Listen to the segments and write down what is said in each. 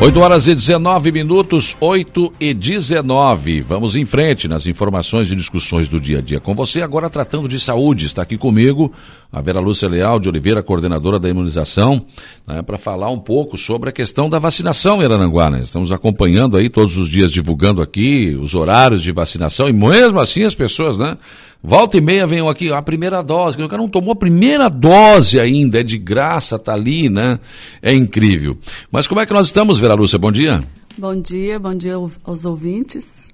8 horas e 19 minutos, 8 e 19. Vamos em frente nas informações e discussões do dia a dia com você. Agora tratando de saúde, está aqui comigo a Vera Lúcia Leal de Oliveira, coordenadora da imunização, né, para falar um pouco sobre a questão da vacinação em Arananguá. Né? Estamos acompanhando aí todos os dias, divulgando aqui os horários de vacinação e mesmo assim as pessoas, né? Volta e meia vem aqui, a primeira dose, o cara não tomou a primeira dose ainda, é de graça, tá ali, né? É incrível. Mas como é que nós estamos, Vera Lúcia? Bom dia. Bom dia, bom dia aos ouvintes.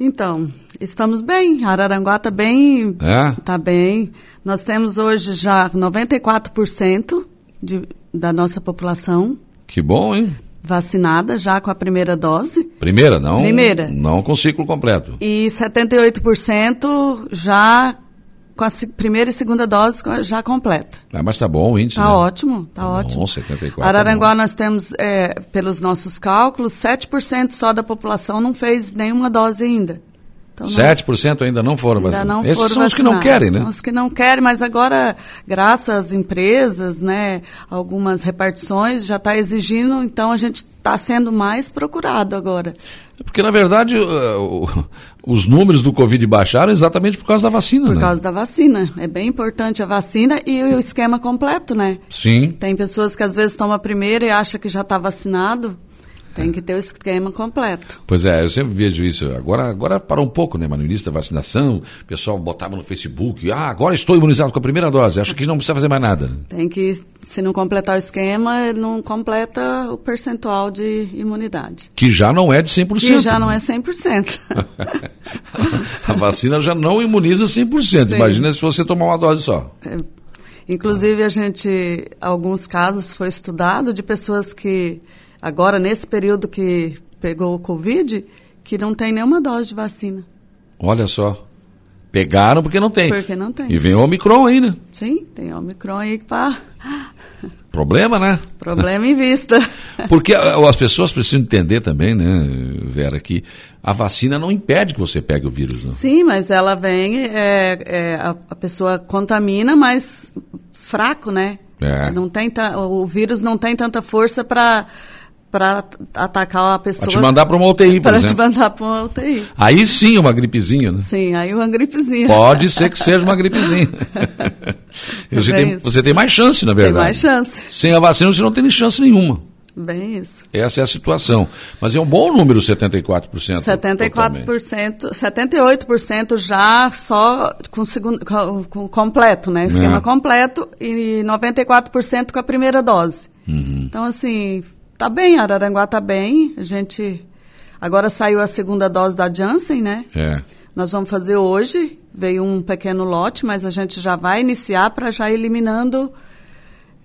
Então, estamos bem, Araranguá está bem, é? tá bem. Nós temos hoje já 94% de, da nossa população. Que bom, hein? Vacinada já com a primeira dose. Primeira, não? Primeira. Não com ciclo completo. E 78% já com a primeira e segunda dose já completa. Ah, mas tá bom o índice, Tá né? ótimo, tá, tá ótimo. Bom, 74. Araranguá tá nós temos, é, pelos nossos cálculos, 7% só da população não fez nenhuma dose ainda. Então, 7% ainda não foram ainda vacinados. Não Esses são os que não querem, né? São os que não querem, mas agora, graças às empresas, né, algumas repartições já está exigindo, então a gente está sendo mais procurado agora. Porque, na verdade, os números do Covid baixaram exatamente por causa da vacina, Por né? causa da vacina. É bem importante a vacina e o esquema completo, né? Sim. Tem pessoas que às vezes tomam a primeira e acham que já está vacinado. Tem que ter o esquema completo. Pois é, eu sempre vejo isso. Agora, agora parou um pouco, né? Mas no início da vacinação, o pessoal botava no Facebook, ah, agora estou imunizado com a primeira dose. Acho que não precisa fazer mais nada. Tem que, se não completar o esquema, não completa o percentual de imunidade. Que já não é de 100%. Que já não é 100%. a vacina já não imuniza 100%. Sim. Imagina se você tomar uma dose só. É, inclusive, a gente, alguns casos foi estudado de pessoas que agora nesse período que pegou o Covid, que não tem nenhuma dose de vacina. Olha só. Pegaram porque não tem. Porque não tem. E vem o Omicron aí, né? Sim, tem Omicron aí para. Problema, né? Problema em vista. Porque as pessoas precisam entender também, né, Vera, que a vacina não impede que você pegue o vírus. Né? Sim, mas ela vem, é, é, a, a, pessoa contamina, mas fraco, né? É. Não tem o vírus não tem tanta força para para atacar a pessoa. Para te mandar para uma UTI, Para te mandar para uma UTI. Aí sim uma gripezinha, né? Sim, aí uma gripezinha. Pode ser que seja uma gripezinha. você, tem, você tem mais chance, na verdade. Tem mais chance. Sem a vacina você não tem chance nenhuma. Bem isso. Essa é a situação. Mas é um bom número, 74%. 74%, 78% já só com, segundo, com, com completo, né? O esquema é. completo e 94% com a primeira dose. Uhum. Então, assim, Tá bem, Araranguá tá bem. A gente agora saiu a segunda dose da Janssen, né? É. Nós vamos fazer hoje. Veio um pequeno lote, mas a gente já vai iniciar para já eliminando.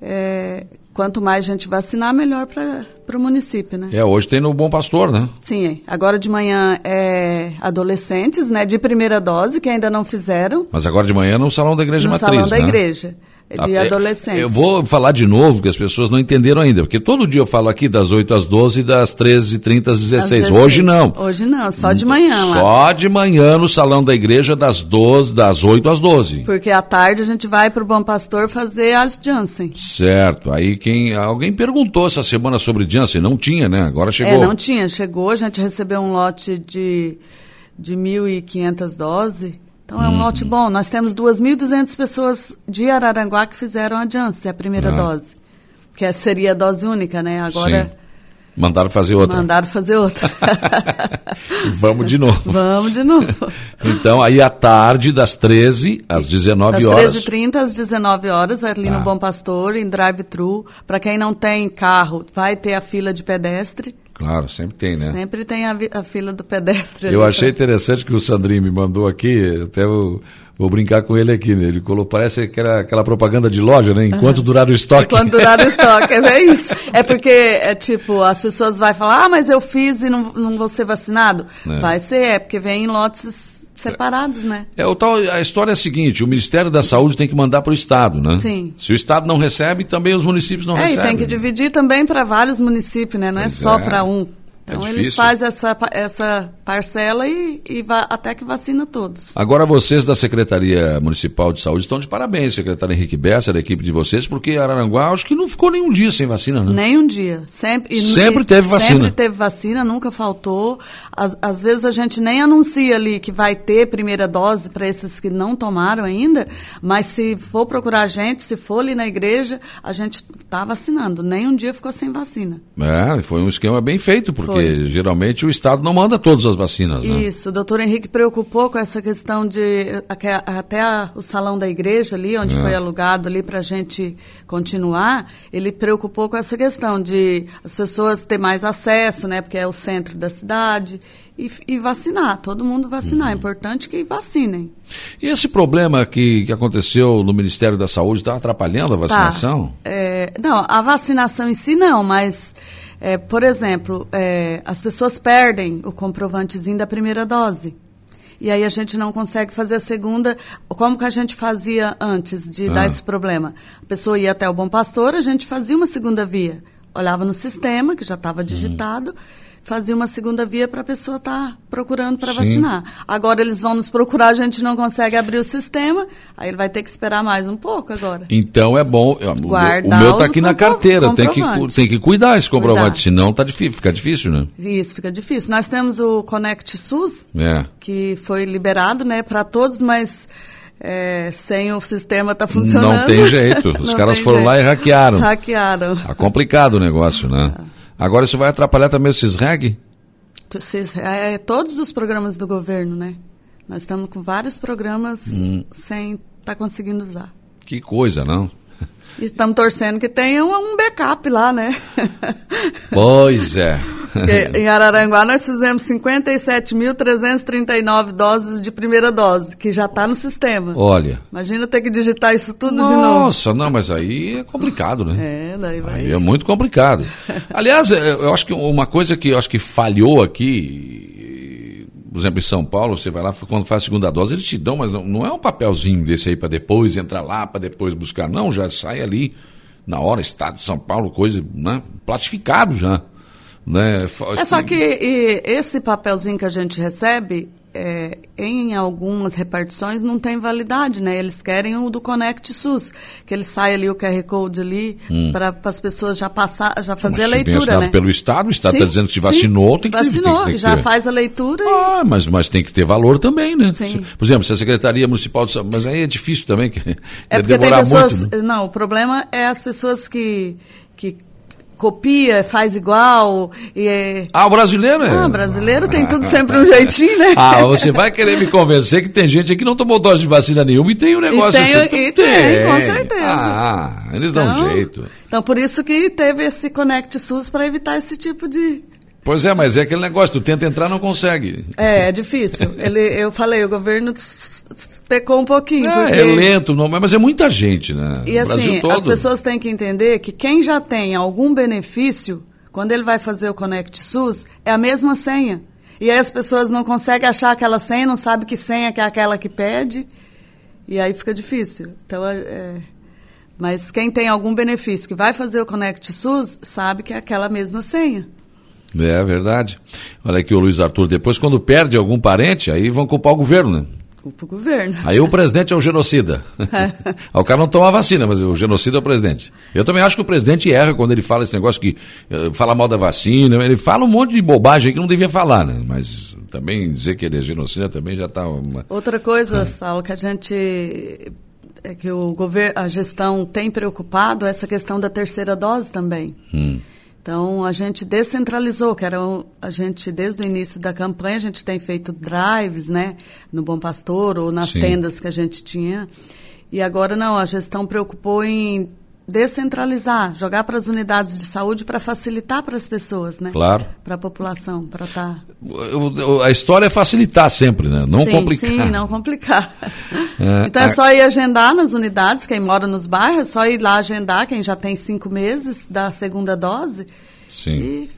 É, quanto mais gente vacinar, melhor para o município, né? É, hoje tem no Bom Pastor, né? Sim, é. agora de manhã é adolescentes, né, de primeira dose, que ainda não fizeram. Mas agora de manhã no Salão da Igreja no Matriz, Salão da né? Igreja. É de adolescentes. Eu vou falar de novo, porque as pessoas não entenderam ainda. Porque todo dia eu falo aqui das 8 às 12 e das 13h30 às 16. h Hoje não. Hoje não, só de manhã lá. Só de manhã no salão da igreja das 12, das 8 às 12. Porque à tarde a gente vai para o Bom Pastor fazer as Janssen. Certo. Aí quem. Alguém perguntou essa semana sobre Janssen. Não tinha, né? Agora chegou. É, não tinha. Chegou, a gente recebeu um lote de, de 1.500 doses. Então é um lote bom. Nós temos 2.200 pessoas de Araranguá que fizeram a Janssen, a primeira ah. dose. Que seria a dose única, né? Agora. Mandaram fazer outra. Mandaram fazer outra. Vamos de novo. Vamos de novo. Então, aí à tarde, das 13 às 19 das horas. Das 13h30 às 19 horas, ali ah. no Bom Pastor, em drive-thru. Para quem não tem carro, vai ter a fila de pedestre. Claro, sempre tem, né? Sempre tem a, a fila do pedestre. Eu achei interessante que o Sandrinho me mandou aqui, até o, Vou brincar com ele aqui, né? Ele colocou, parece que era aquela propaganda de loja, né? Enquanto uhum. durar o estoque. Enquanto durar o estoque, é isso. É porque, é tipo, as pessoas vão falar, ah, mas eu fiz e não, não vou ser vacinado. É. Vai ser, é porque vem em lotes separados, né? É, o tal, a história é a seguinte, o Ministério da Saúde tem que mandar para o Estado, né? Sim. Se o Estado não recebe, também os municípios não é, recebem. É, e tem que dividir também para vários municípios, né? Não é pois é só para um. Então eles fazem essa, essa parcela e, e va, até que vacina todos. Agora vocês da Secretaria Municipal de Saúde estão de parabéns, secretário Henrique Bessa, da equipe de vocês, porque Araranguá acho que não ficou nenhum dia sem vacina, né? Nem um dia. Sempre, e, sempre teve vacina. Sempre teve vacina, nunca faltou. Às, às vezes a gente nem anuncia ali que vai ter primeira dose para esses que não tomaram ainda, mas se for procurar a gente, se for ali na igreja, a gente está vacinando. Nem um dia ficou sem vacina. É, foi um esquema bem feito, porque foi. Geralmente o Estado não manda todas as vacinas. Né? Isso, o doutor Henrique preocupou com essa questão de até a, o salão da igreja ali, onde é. foi alugado ali para a gente continuar, ele preocupou com essa questão de as pessoas ter mais acesso, né, porque é o centro da cidade, e, e vacinar, todo mundo vacinar. Uhum. É importante que vacinem. E esse problema que, que aconteceu no Ministério da Saúde está atrapalhando a tá. vacinação? Tá. É, não, a vacinação em si não, mas, é, por exemplo, é, as pessoas perdem o comprovantezinho da primeira dose. E aí a gente não consegue fazer a segunda. Como que a gente fazia antes de ah. dar esse problema? A pessoa ia até o Bom Pastor, a gente fazia uma segunda via. Olhava no sistema, que já estava digitado, hum fazia uma segunda via para a pessoa estar tá procurando para vacinar. Agora eles vão nos procurar, a gente não consegue abrir o sistema, aí ele vai ter que esperar mais um pouco agora. Então é bom. Guardar o meu está aqui na carteira, tem que, tem que cuidar esse comprovante, cuidar. senão tá difícil, fica difícil, né? Isso, fica difícil. Nós temos o Connect SUS, é. que foi liberado né, para todos, mas. É, sem o sistema tá funcionando. Não tem jeito. Os caras foram jeito. lá e hackearam. Hackearam. Tá complicado o negócio, né? É. Agora isso vai atrapalhar também o CISREG? É, é, todos os programas do governo, né? Nós estamos com vários programas hum. sem estar tá conseguindo usar. Que coisa, não? Estamos torcendo que tenha um, um backup lá, né? Pois é. em Araranguá nós fizemos 57.339 doses de primeira dose, que já está no sistema. Olha. Imagina ter que digitar isso tudo Nossa, de novo. Nossa, não, mas aí é complicado, né? É, daí vai. Aí é muito complicado. Aliás, é, eu acho que uma coisa que eu acho que falhou aqui, por exemplo, em São Paulo, você vai lá, quando faz a segunda dose, eles te dão, mas não, não é um papelzinho desse aí para depois entrar lá, para depois buscar. Não, já sai ali na hora, Estado de São Paulo, coisa, né? Platificado já. Né? É só que e, esse papelzinho que a gente recebe, é, em algumas repartições não tem validade, né? Eles querem o do Connect SUS, que ele sai ali o QR Code ali hum. para as pessoas já passar, já fazer mas a leitura, né? Pelo Estado, o Estado está dizendo que vacinou, sim, tem que vacinou, ter, tem, tem já ter. faz a leitura. Ah, e... mas, mas tem que ter valor também, né? Sim. Por exemplo, se a Secretaria Municipal de Saúde, mas aí é difícil também, que é porque tem pessoas, muito, né? não, o problema é as pessoas que que copia, faz igual. E é... Ah, o brasileiro é? Ah, brasileiro tem tudo sempre um jeitinho, né? Ah, você vai querer me convencer que tem gente que não tomou dose de vacina nenhuma e tem um negócio e tem, assim. E tem, tem, com certeza. Ah, eles então, dão um jeito. Então, por isso que teve esse Connect SUS para evitar esse tipo de, Pois é, mas é aquele negócio, tu tenta entrar não consegue. É, é difícil. Ele, eu falei, o governo pecou um pouquinho. É, porque... é lento, não, mas é muita gente, né? E assim, as pessoas têm que entender que quem já tem algum benefício, quando ele vai fazer o Connect SUS, é a mesma senha. E aí as pessoas não conseguem achar aquela senha, não sabem que senha que é aquela que pede, e aí fica difícil. Então, é... é mas quem tem algum benefício que vai fazer o Connect SUS, sabe que é aquela mesma senha. É verdade. Olha aqui o Luiz Arthur, depois quando perde algum parente, aí vão culpar o governo, né? Culpa o governo. Aí o presidente é o genocida. o cara não toma vacina, mas o genocida é o presidente. Eu também acho que o presidente erra quando ele fala esse negócio que uh, fala mal da vacina, ele fala um monte de bobagem que não devia falar, né? Mas também dizer que ele é genocida também já está uma... Outra coisa, é. Saulo, que a gente é que o governo, a gestão tem preocupado essa questão da terceira dose também. Hum. Então, a gente descentralizou, que era um, a gente, desde o início da campanha, a gente tem feito drives, né, no Bom Pastor ou nas Sim. tendas que a gente tinha. E agora não, a gestão preocupou em descentralizar, jogar para as unidades de saúde para facilitar para as pessoas, né? Claro. Para a população, para estar. Tá... A história é facilitar sempre, né? Não sim, complicar. Sim, não complicar. É, então é só ir agendar nas unidades, quem mora nos bairros, é só ir lá agendar, quem já tem cinco meses da segunda dose. Sim. E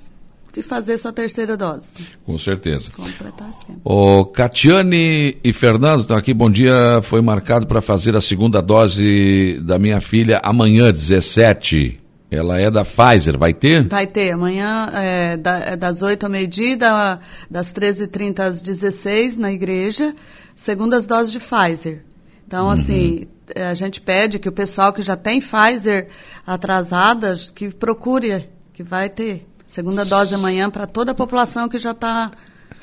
de fazer sua terceira dose. Com certeza. Completar o esquema. O Catiane e Fernando estão aqui. Bom dia. Foi marcado para fazer a segunda dose da minha filha amanhã, 17. Ela é da Pfizer, vai ter? Vai ter, amanhã é, é das 8 ao meio-dia, da, das 13h30 às 16 na igreja, segundas doses de Pfizer. Então, uhum. assim, é, a gente pede que o pessoal que já tem Pfizer atrasada, que procure, que vai ter. Segunda dose amanhã para toda a população que já está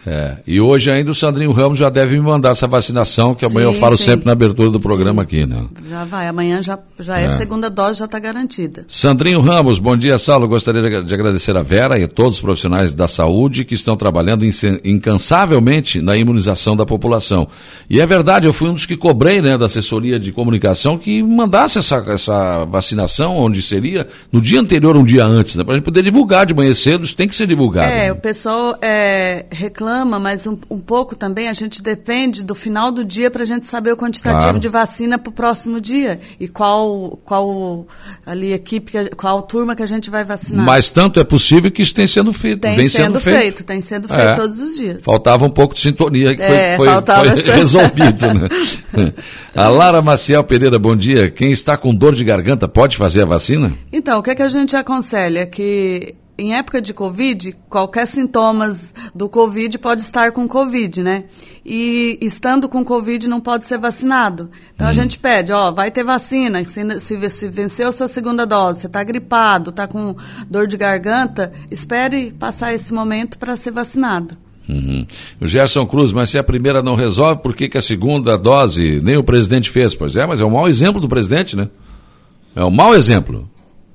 é, e hoje ainda o Sandrinho Ramos já deve me mandar essa vacinação, que amanhã sim, eu falo sim. sempre na abertura do programa sim. aqui, né? Já vai, amanhã já, já é. é segunda dose, já está garantida. Sandrinho Ramos, bom dia, Saulo. Gostaria de agradecer a Vera e a todos os profissionais da saúde que estão trabalhando incansavelmente na imunização da população. E é verdade, eu fui um dos que cobrei, né, da assessoria de comunicação, que mandasse essa, essa vacinação, onde seria, no dia anterior, um dia antes, né, para a gente poder divulgar de manhã cedo, isso tem que ser divulgado. É, né? o pessoal é, reclama reclama, mas um, um, pouco também a gente depende do final do dia para a gente saber o quantitativo claro. de vacina para o próximo dia e qual, qual ali equipe, qual turma que a gente vai vacinar. Mas tanto é possível que isso tem sendo feito. Tem sendo, sendo feito. feito. tem sendo feito é. todos os dias. Faltava um pouco de sintonia que é, foi, foi, foi resolvido. Né? a Lara Maciel Pereira, bom dia. Quem está com dor de garganta pode fazer a vacina? Então, o que, é que a gente aconselha? Que em época de Covid, qualquer sintomas do Covid pode estar com Covid, né? E estando com Covid não pode ser vacinado. Então a hum. gente pede, ó, vai ter vacina, se, se, se venceu sua segunda dose, você está gripado, está com dor de garganta, espere passar esse momento para ser vacinado. Uhum. O Gerson Cruz, mas se a primeira não resolve, por que, que a segunda dose nem o presidente fez? Pois é, mas é um mau exemplo do presidente, né? É um mau exemplo.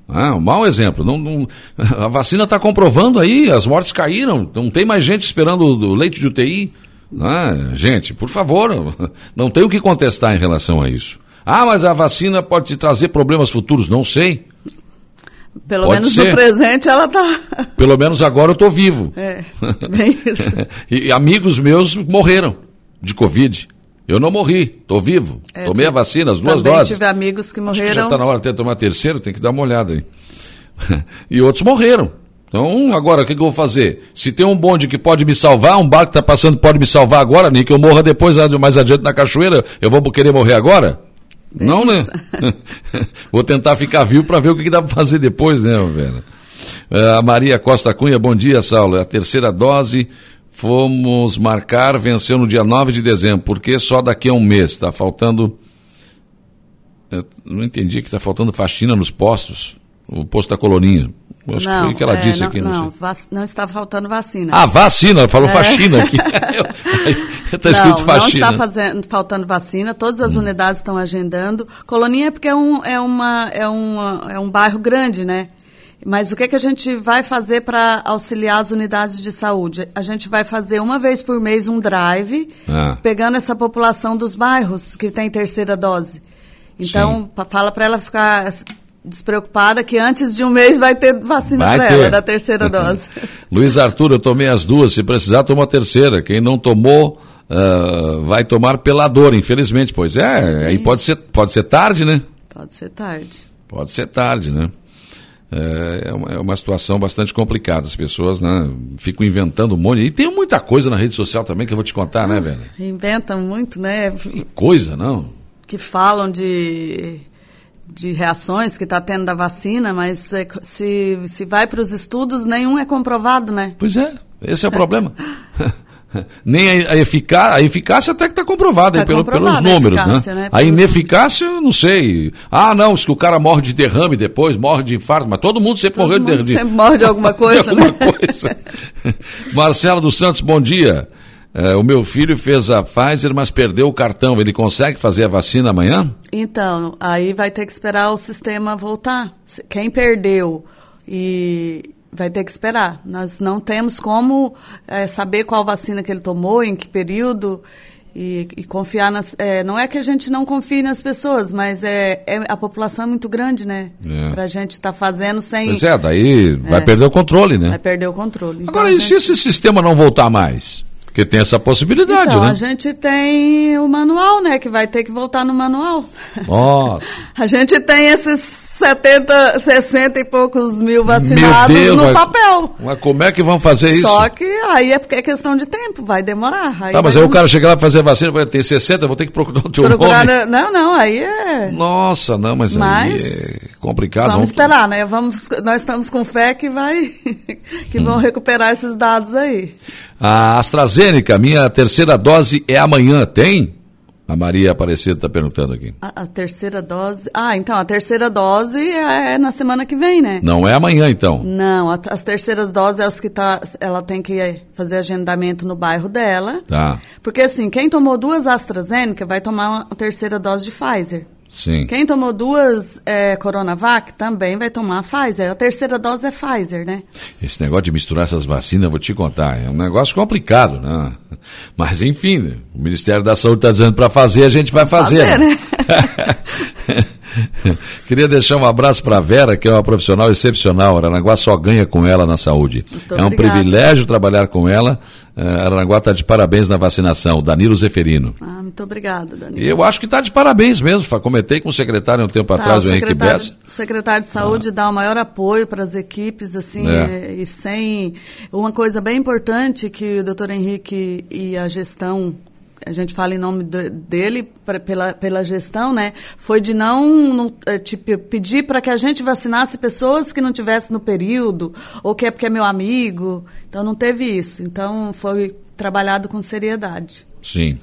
Ah, um mau exemplo. Não, não a vacina está comprovando aí, as mortes caíram, não tem mais gente esperando o leite de UTI. Ah, gente, por favor, não tem o que contestar em relação a isso. Ah, mas a vacina pode te trazer problemas futuros, não sei. Pelo pode menos ser. no presente ela está. Pelo menos agora eu estou vivo. É, bem isso. e amigos meus morreram de Covid. Eu não morri, estou vivo. É, Tomei a vacina, as duas também doses. tive amigos que morreram. Que já está na hora de tomar a terceira, tem que dar uma olhada aí. e outros morreram. Então, agora, o que, que, eu vou fazer? Se tem um bonde que pode me salvar, um barco que está passando pode me salvar agora, nem que eu morra depois, mais adiante na cachoeira, eu vou querer morrer agora? Não, né? vou tentar ficar vivo para ver o que, que dá para fazer depois, né, velho? A Maria Costa Cunha, bom dia, Saulo. É a terceira dose Fomos marcar, venceu no dia 9 de dezembro, porque só daqui a um mês. Está faltando. Eu não entendi que está faltando faxina nos postos. O posto da Coloninha. Eu acho não, que foi o que ela é, disse não, aqui. Não, não, não, está faltando vacina. Ah, vacina, falou é. faxina aqui. Está escrito faxina. Não está fazendo, faltando vacina, todas as hum. unidades estão agendando. Coloninha é porque é um, é, uma, é, uma, é um bairro grande, né? Mas o que, é que a gente vai fazer para auxiliar as unidades de saúde? A gente vai fazer uma vez por mês um drive, ah. pegando essa população dos bairros que tem terceira dose. Então, fala para ela ficar despreocupada que antes de um mês vai ter vacina para ela, da terceira dose. Luiz Arthur, eu tomei as duas. Se precisar, toma a terceira. Quem não tomou, uh, vai tomar pela dor, infelizmente. Pois é, aí pode ser, pode ser tarde, né? Pode ser tarde. Pode ser tarde, né? É, é uma, é uma situação bastante complicada. As pessoas né, ficam inventando um monte. E tem muita coisa na rede social também que eu vou te contar, né, velho? Inventam muito, né? Que coisa, não? Que falam de, de reações que está tendo da vacina, mas se, se vai para os estudos, nenhum é comprovado, né? Pois é, esse é o problema. Nem a, eficácia, a eficácia até que está comprovada tá pelo, pelos números, né? né? A ineficácia, eu não sei. Ah, não, se o cara morre de derrame depois, morre de infarto, mas todo mundo sempre todo morreu mundo de derrame. sempre morre de alguma coisa, de alguma né? coisa. Marcelo dos Santos, bom dia. É, o meu filho fez a Pfizer, mas perdeu o cartão. Ele consegue fazer a vacina amanhã? Então, aí vai ter que esperar o sistema voltar. Quem perdeu e vai ter que esperar. Nós não temos como é, saber qual vacina que ele tomou, em que período. E, e confiar nas. É, não é que a gente não confie nas pessoas, mas é, é a população é muito grande, né? É. Para a gente estar tá fazendo sem. Pois é, daí vai é. perder o controle, né? Vai perder o controle. Então, Agora, e gente... se esse sistema não voltar mais? Porque tem essa possibilidade, então, né? a gente tem o manual, né? Que vai ter que voltar no manual. Nossa. a gente tem esses 70, 60 e poucos mil vacinados Deus, no mas, papel. Mas como é que vão fazer isso? Só que aí é porque é questão de tempo, vai demorar. Aí tá, mas aí o cara chegar lá pra fazer vacina, vai ter 60, vou ter que procurar o teu procurar nome. Não, não, aí é... Nossa, não, mas, mas... aí é complicado. Vamos esperar, né? Vamos, nós estamos com fé que vai que vão hum. recuperar esses dados aí. A AstraZeneca, minha terceira dose é amanhã, tem? A Maria Aparecida está perguntando aqui. A, a, terceira dose. Ah, então, a terceira dose é, é, na semana que vem, né? Não é amanhã, então? Não, a, as terceiras doses é os que tá. Ela tem que fazer agendamento no bairro dela. Tá. Porque assim, quem tomou duas AstraZeneca vai tomar uma terceira dose de Pfizer. Sim. Quem tomou duas é, Coronavac também vai tomar Pfizer. A terceira dose é Pfizer, né? Esse negócio de misturar essas vacinas, eu vou te contar, é um negócio complicado, né? Mas enfim, né? o Ministério da Saúde está dizendo para fazer, a gente vai fazer. fazer né? Queria deixar um abraço para a Vera, que é uma profissional excepcional. Aranaguá só ganha com ela na saúde. Muito é um obrigada. privilégio trabalhar com ela. Uh, Aranaguá está de parabéns na vacinação. Danilo Zeferino. Ah, muito obrigada, Danilo. Eu acho que está de parabéns mesmo. Comentei com o secretário um tempo tá, atrás, o, o Henrique Bessa. O secretário de Saúde ah. dá o maior apoio para as equipes, assim, é. e sem. Uma coisa bem importante que o doutor Henrique e a gestão a gente fala em nome de, dele pra, pela, pela gestão, né? Foi de não, tipo, pedir para que a gente vacinasse pessoas que não tivessem no período ou que é porque é meu amigo. Então não teve isso. Então foi trabalhado com seriedade. Sim.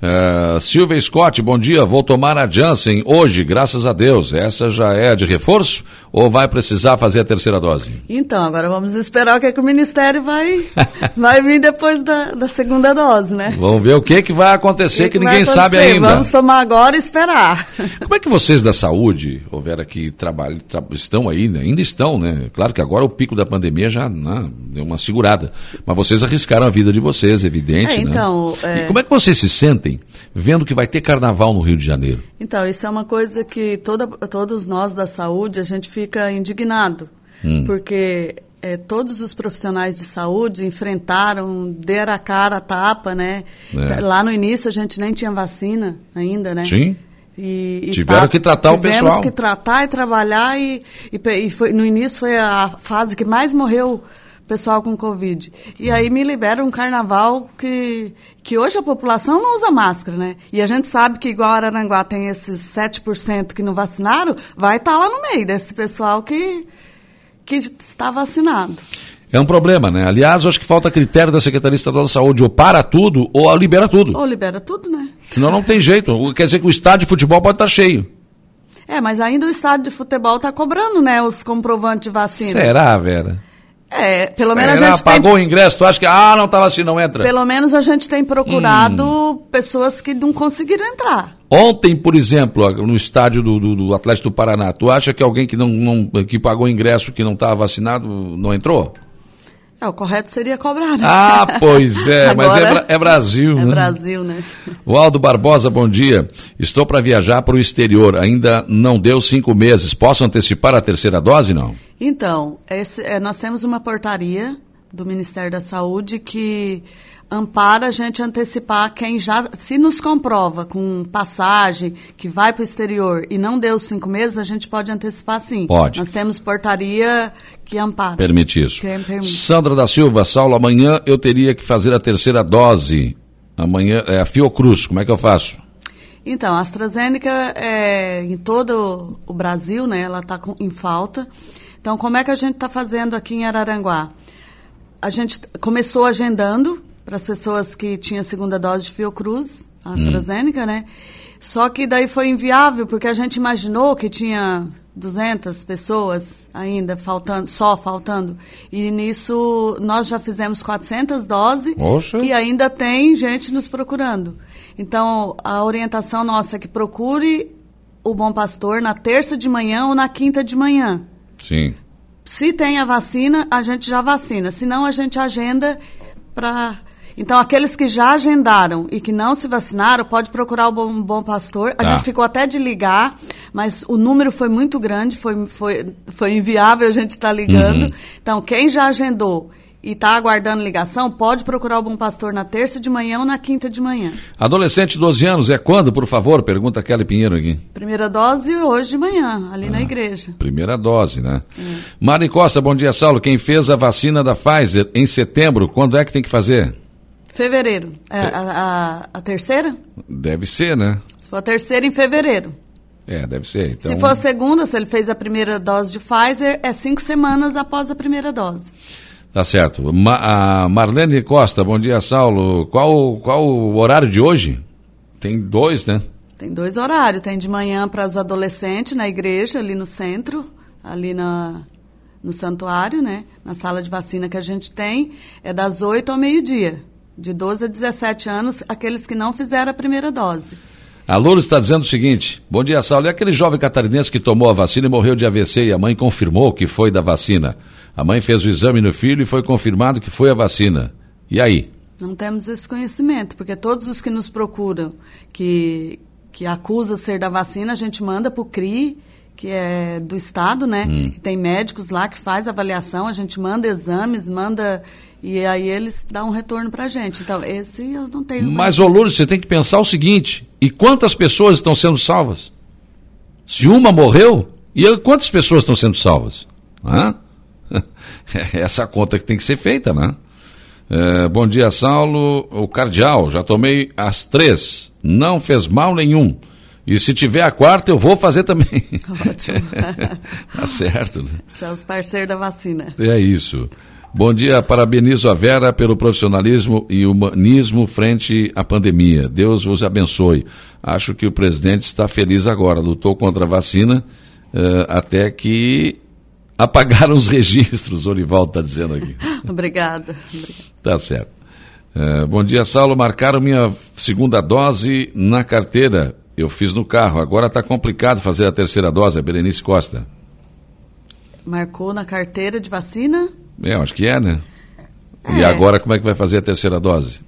Uh, Silvia Scott, bom dia. Vou tomar a Janssen hoje, graças a Deus. Essa já é de reforço ou vai precisar fazer a terceira dose? Então, agora vamos esperar o que, é que o Ministério vai, vai vir depois da, da segunda dose, né? Vamos ver o que, que vai acontecer que, que, que ninguém sabe ainda. Vamos tomar agora e esperar. Como é que vocês da saúde, houver que trabalham, tra estão aí, né? ainda estão, né? Claro que agora o pico da pandemia já né, deu uma segurada. Mas vocês arriscaram a vida de vocês, evidente. É, né? então, né? É... E como é que vocês se sentem? vendo que vai ter carnaval no Rio de Janeiro? Então, isso é uma coisa que toda, todos nós da saúde, a gente fica indignado. Hum. Porque é, todos os profissionais de saúde enfrentaram, deram a cara a tapa, né? É. Lá no início a gente nem tinha vacina ainda, né? Sim. E, e Tiveram tá, que tratar o pessoal. Tivemos que tratar e trabalhar e, e, e foi, no início foi a fase que mais morreu pessoal com Covid. E aí me libera um carnaval que, que hoje a população não usa máscara, né? E a gente sabe que igual Araranguá tem esses 7% que não vacinaram, vai estar tá lá no meio desse pessoal que, que está vacinado. É um problema, né? Aliás, acho que falta critério da Secretaria Estadual da Saúde, ou para tudo, ou libera tudo. Ou libera tudo, né? Senão não tem jeito. Quer dizer que o estádio de futebol pode estar cheio. É, mas ainda o estádio de futebol está cobrando, né, os comprovantes de vacina. Será, Vera? É, pelo menos a gente pagou tem... o ingresso, tu acha que, ah, não estava assim, não entra? Pelo menos a gente tem procurado hum. pessoas que não conseguiram entrar. Ontem, por exemplo, no estádio do, do, do Atlético do Paraná, tu acha que alguém que, não, não que pagou ingresso, que não estava vacinado, não entrou? É, o correto seria cobrar, né? Ah, pois é, mas é, é, Brasil, é né? Brasil, né? O Aldo Barbosa, bom dia. Estou para viajar para o exterior, ainda não deu cinco meses. Posso antecipar a terceira dose, não? Então, esse, é, nós temos uma portaria do Ministério da Saúde que ampara a gente antecipar quem já, se nos comprova com passagem que vai para o exterior e não deu cinco meses, a gente pode antecipar sim. Pode. Nós temos portaria que ampara. Permite isso. Permite. Sandra da Silva, Saulo, amanhã eu teria que fazer a terceira dose. Amanhã é a Fiocruz, como é que eu faço? Então, a AstraZeneca é, em todo o Brasil, né, ela está em falta. Então, como é que a gente está fazendo aqui em Araranguá? A gente começou agendando para as pessoas que tinham segunda dose de Fiocruz, a AstraZeneca, hum. né? Só que daí foi inviável, porque a gente imaginou que tinha 200 pessoas ainda faltando, só faltando. E nisso nós já fizemos 400 doses Oxa. e ainda tem gente nos procurando. Então, a orientação nossa é que procure o Bom Pastor na terça de manhã ou na quinta de manhã. Sim. Se tem a vacina, a gente já vacina. Se não, a gente agenda para. Então, aqueles que já agendaram e que não se vacinaram, pode procurar o Bom, bom Pastor. A tá. gente ficou até de ligar, mas o número foi muito grande, foi, foi, foi inviável a gente estar tá ligando. Uhum. Então, quem já agendou e está aguardando ligação, pode procurar o Bom Pastor na terça de manhã ou na quinta de manhã. Adolescente de 12 anos, é quando, por favor? Pergunta Kelly Pinheiro aqui. Primeira dose hoje de manhã, ali ah, na igreja. Primeira dose, né? É. Mari Costa, bom dia, Saulo. Quem fez a vacina da Pfizer em setembro, quando é que tem que fazer? Fevereiro. É, a, a, a terceira? Deve ser, né? Se for a terceira, em fevereiro. É, deve ser. Então... Se for a segunda, se ele fez a primeira dose de Pfizer, é cinco semanas após a primeira dose. Tá certo. Ma a Marlene Costa, bom dia, Saulo. Qual, qual o horário de hoje? Tem dois, né? Tem dois horários. Tem de manhã para os adolescentes na igreja, ali no centro, ali na, no santuário, né? Na sala de vacina que a gente tem. É das 8 ao meio-dia. De 12 a 17 anos, aqueles que não fizeram a primeira dose. A Lourdes está dizendo o seguinte: Bom dia, Saulo. E aquele jovem catarinense que tomou a vacina e morreu de AVC e a mãe confirmou que foi da vacina. A mãe fez o exame no filho e foi confirmado que foi a vacina. E aí? Não temos esse conhecimento, porque todos os que nos procuram, que, que acusa ser da vacina, a gente manda para o CRI, que é do Estado, né? Hum. tem médicos lá que faz avaliação, a gente manda exames, manda. E aí eles dão um retorno para a gente. Então, esse eu não tenho. Mas, ô Lourdes, você tem que pensar o seguinte: e quantas pessoas estão sendo salvas? Se uma morreu, e quantas pessoas estão sendo salvas? Hã? Essa conta que tem que ser feita, né? É, bom dia, Saulo. O cardeal, já tomei as três. Não fez mal nenhum. E se tiver a quarta, eu vou fazer também. Ótimo. tá certo. Né? São os parceiros da vacina. É isso. Bom dia, parabenizo a Vera pelo profissionalismo e humanismo frente à pandemia. Deus vos abençoe. Acho que o presidente está feliz agora. Lutou contra a vacina uh, até que apagaram os registros, o Orivaldo está dizendo aqui. Obrigada. Tá certo. Uh, bom dia, Saulo. Marcaram minha segunda dose na carteira. Eu fiz no carro. Agora está complicado fazer a terceira dose. A Berenice Costa. Marcou na carteira de vacina? É, acho que é, né? É. E agora como é que vai fazer a terceira dose?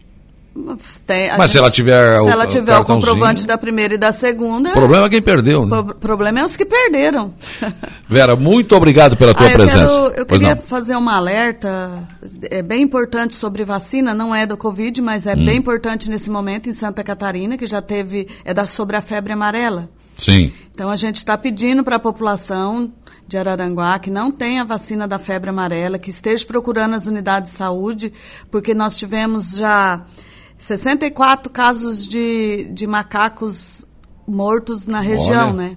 Tem, Mas gente, se ela tiver se o, ela tiver o, o comprovante da primeira e da segunda. O problema é quem perdeu, né? O problema é os que perderam. Vera, muito obrigado pela tua ah, eu presença. Quero, eu queria não. fazer um alerta, é bem importante sobre vacina, não é do Covid, mas é hum. bem importante nesse momento em Santa Catarina, que já teve, é da, sobre a febre amarela. Sim. Então a gente está pedindo para a população de Araranguá que não tenha vacina da febre amarela, que esteja procurando as unidades de saúde, porque nós tivemos já 64 casos de, de macacos mortos na região, Olha. né?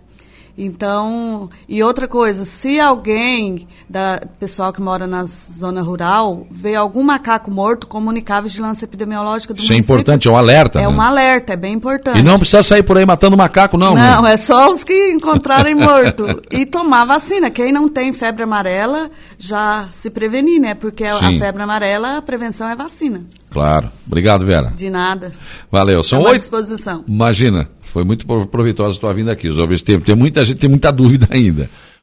Então, e outra coisa, se alguém da pessoal que mora na zona rural vê algum macaco morto, comunicar a vigilância epidemiológica do Isso município. Isso é importante, é um alerta. É né? um alerta, é bem importante. E não precisa sair por aí matando macaco, não. Não, né? é só os que encontrarem morto. e tomar vacina. Quem não tem febre amarela, já se prevenir, né? Porque Sim. a febre amarela, a prevenção é vacina. Claro. Obrigado, Vera. De nada. Valeu. São oito. disposição. Imagina. Foi muito proveitosa a tua vinda aqui, Os Tem, tem muita gente, tem muita dúvida ainda.